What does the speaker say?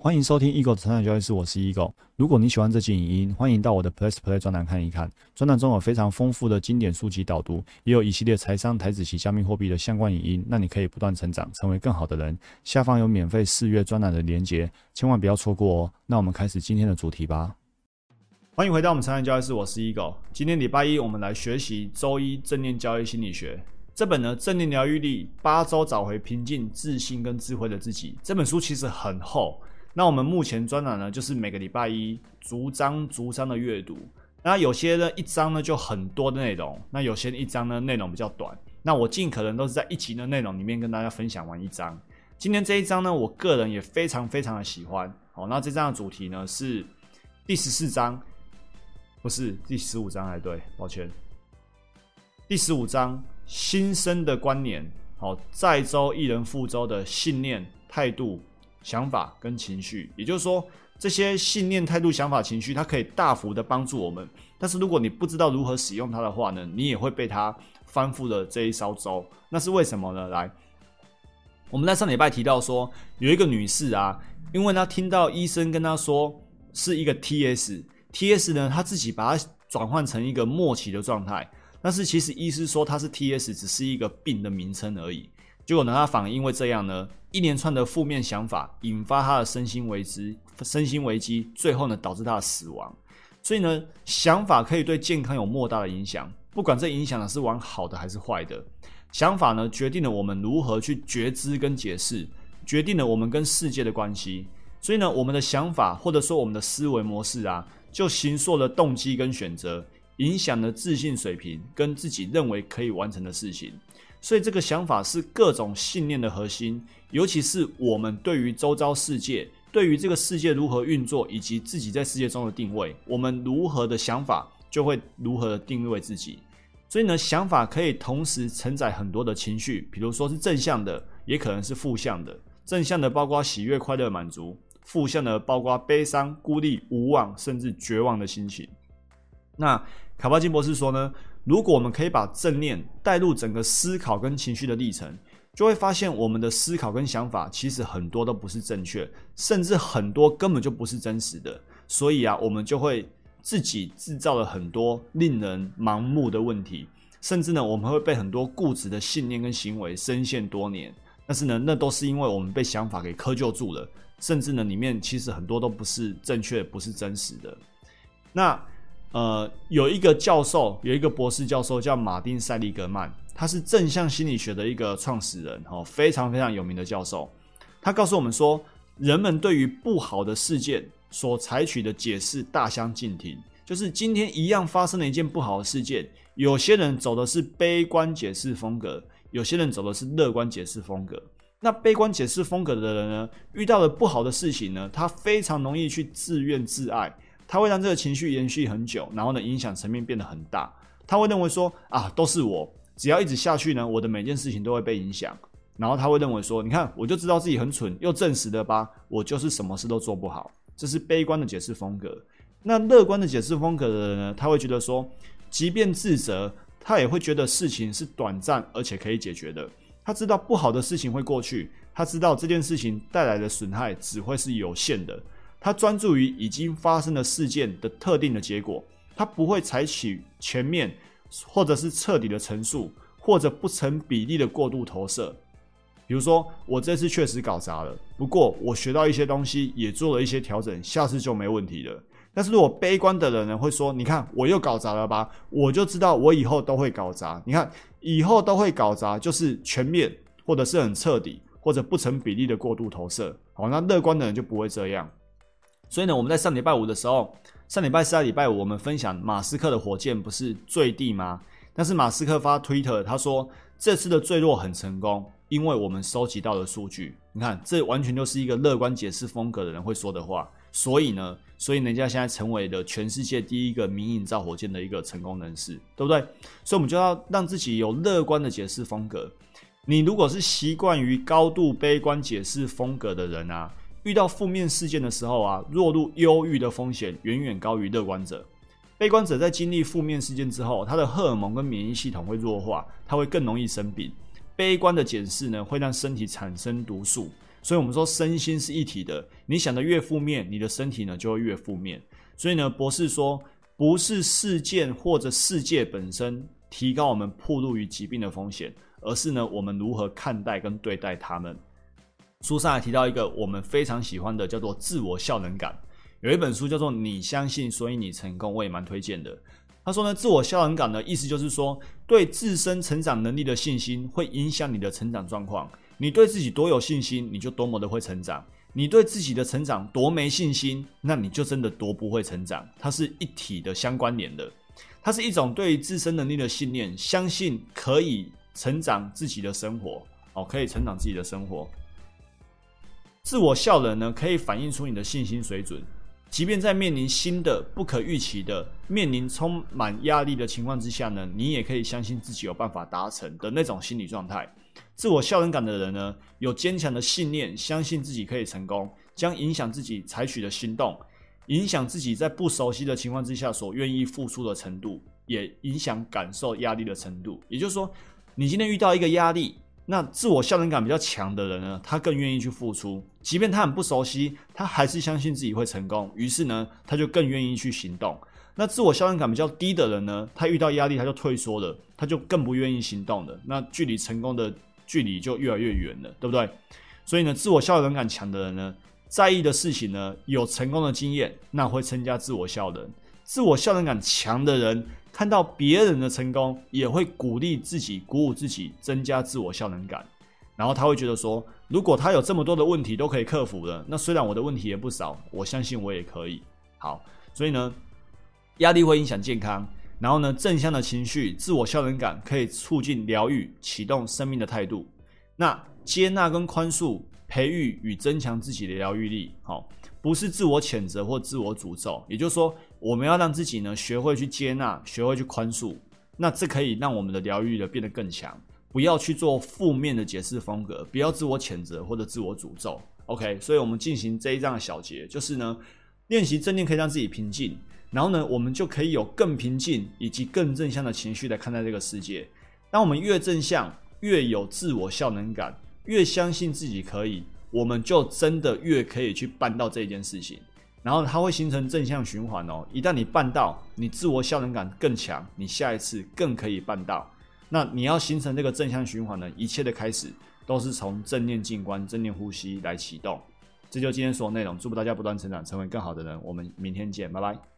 欢迎收听 Eagle 的成长交易室，我是 Eagle。如果你喜欢这期影音，欢迎到我的 Plus Play 专栏看一看。专栏中有非常丰富的经典书籍导读，也有一系列财商、台子及加密货币的相关影音，让你可以不断成长，成为更好的人。下方有免费试阅专栏的连结，千万不要错过哦。那我们开始今天的主题吧。欢迎回到我们成长交易室，我是 Eagle。今天礼拜一，我们来学习周一正念交易心理学。这本呢，正念疗愈力八周找回平静、自信跟智慧的自己。这本书其实很厚。那我们目前专栏呢，就是每个礼拜一逐章逐章的阅读。那有些呢一章呢就很多的内容，那有些一章呢内容比较短。那我尽可能都是在一集的内容里面跟大家分享完一章。今天这一章呢，我个人也非常非常的喜欢。好，那这章的主题呢是第十四章，不是第十五章才对，抱歉。第十五章新生的观念，好，载舟一人覆舟的信念态度。想法跟情绪，也就是说，这些信念、态度、想法、情绪，它可以大幅的帮助我们。但是，如果你不知道如何使用它的话呢，你也会被它翻覆了这一艘舟。那是为什么呢？来，我们在上礼拜提到说，有一个女士啊，因为她听到医生跟她说是一个 TS，TS 呢，她自己把它转换成一个末期的状态。但是，其实医师说它是 TS，只是一个病的名称而已。结果呢，他反而因为这样呢。一连串的负面想法引发他的身心危机，身心危机，最后呢导致他的死亡。所以呢，想法可以对健康有莫大的影响，不管这影响的是往好的还是坏的。想法呢，决定了我们如何去觉知跟解释，决定了我们跟世界的关系。所以呢，我们的想法或者说我们的思维模式啊，就形塑了动机跟选择，影响了自信水平跟自己认为可以完成的事情。所以这个想法是各种信念的核心，尤其是我们对于周遭世界、对于这个世界如何运作，以及自己在世界中的定位，我们如何的想法就会如何的定位自己。所以呢，想法可以同时承载很多的情绪，比如说是正向的，也可能是负向的。正向的包括喜悦、快乐、满足；负向的包括悲伤、孤立、无望，甚至绝望的心情。那卡巴金博士说呢？如果我们可以把正念带入整个思考跟情绪的历程，就会发现我们的思考跟想法其实很多都不是正确，甚至很多根本就不是真实的。所以啊，我们就会自己制造了很多令人盲目的问题，甚至呢，我们会被很多固执的信念跟行为深陷多年。但是呢，那都是因为我们被想法给窠臼住了，甚至呢，里面其实很多都不是正确、不是真实的。那。呃，有一个教授，有一个博士教授叫马丁·塞利格曼，他是正向心理学的一个创始人，哦，非常非常有名的教授。他告诉我们说，人们对于不好的事件所采取的解释大相径庭。就是今天一样发生了一件不好的事件，有些人走的是悲观解释风格，有些人走的是乐观解释风格。那悲观解释风格的人呢，遇到了不好的事情呢，他非常容易去自怨自艾。他会让这个情绪延续很久，然后呢，影响层面变得很大。他会认为说啊，都是我，只要一直下去呢，我的每件事情都会被影响。然后他会认为说，你看，我就知道自己很蠢，又证实了吧，我就是什么事都做不好。这是悲观的解释风格。那乐观的解释风格的人呢，他会觉得说，即便自责，他也会觉得事情是短暂而且可以解决的。他知道不好的事情会过去，他知道这件事情带来的损害只会是有限的。他专注于已经发生的事件的特定的结果，他不会采取全面或者是彻底的陈述，或者不成比例的过度投射。比如说，我这次确实搞砸了，不过我学到一些东西，也做了一些调整，下次就没问题了。但是如果悲观的人呢，会说：“你看，我又搞砸了吧？我就知道我以后都会搞砸。你看，以后都会搞砸，就是全面或者是很彻底，或者不成比例的过度投射。好，那乐观的人就不会这样。”所以呢，我们在上礼拜五的时候，上礼拜四、礼拜五，我们分享马斯克的火箭不是坠地吗？但是马斯克发推特，他说这次的坠落很成功，因为我们收集到了数据。你看，这完全就是一个乐观解释风格的人会说的话。所以呢，所以人家现在成为了全世界第一个民营造火箭的一个成功人士，对不对？所以我们就要让自己有乐观的解释风格。你如果是习惯于高度悲观解释风格的人啊。遇到负面事件的时候啊，落入忧郁的风险远远高于乐观者。悲观者在经历负面事件之后，他的荷尔蒙跟免疫系统会弱化，他会更容易生病。悲观的检视呢，会让身体产生毒素。所以我们说身心是一体的，你想的越负面，你的身体呢就会越负面。所以呢，博士说，不是事件或者世界本身提高我们暴露于疾病的风险，而是呢我们如何看待跟对待他们。书上还提到一个我们非常喜欢的，叫做自我效能感。有一本书叫做《你相信，所以你成功》，我也蛮推荐的。他说呢，自我效能感的意思就是说，对自身成长能力的信心会影响你的成长状况。你对自己多有信心，你就多么的会成长；你对自己的成长多没信心，那你就真的多不会成长。它是一体的、相关联的。它是一种对自身能力的信念，相信可以成长自己的生活，哦，可以成长自己的生活。自我效能呢，可以反映出你的信心水准。即便在面临新的、不可预期的、面临充满压力的情况之下呢，你也可以相信自己有办法达成的那种心理状态。自我效能感的人呢，有坚强的信念，相信自己可以成功，将影响自己采取的行动，影响自己在不熟悉的情况之下所愿意付出的程度，也影响感受压力的程度。也就是说，你今天遇到一个压力。那自我效能感比较强的人呢，他更愿意去付出，即便他很不熟悉，他还是相信自己会成功。于是呢，他就更愿意去行动。那自我效能感比较低的人呢，他遇到压力他就退缩了，他就更不愿意行动了。那距离成功的距离就越来越远了，对不对？所以呢，自我效能感强的人呢，在意的事情呢，有成功的经验，那会增加自我效能。自我效能感强的人。看到别人的成功，也会鼓励自己、鼓舞自己，增加自我效能感。然后他会觉得说，如果他有这么多的问题都可以克服了，那虽然我的问题也不少，我相信我也可以。好，所以呢，压力会影响健康。然后呢，正向的情绪、自我效能感可以促进疗愈，启动生命的态度。那接纳跟宽恕，培育与增强自己的疗愈力。好。不是自我谴责或自我诅咒，也就是说，我们要让自己呢学会去接纳，学会去宽恕，那这可以让我们的疗愈的变得更强。不要去做负面的解释风格，不要自我谴责或者自我诅咒。OK，所以我们进行这一章的小节，就是呢，练习正念可以让自己平静，然后呢，我们就可以有更平静以及更正向的情绪来看待这个世界。当我们越正向，越有自我效能感，越相信自己可以。我们就真的越可以去办到这件事情，然后它会形成正向循环哦。一旦你办到，你自我效能感更强，你下一次更可以办到。那你要形成这个正向循环呢？一切的开始都是从正念静观、正念呼吸来启动。这就今天所有内容，祝福大家不断成长，成为更好的人。我们明天见，拜拜。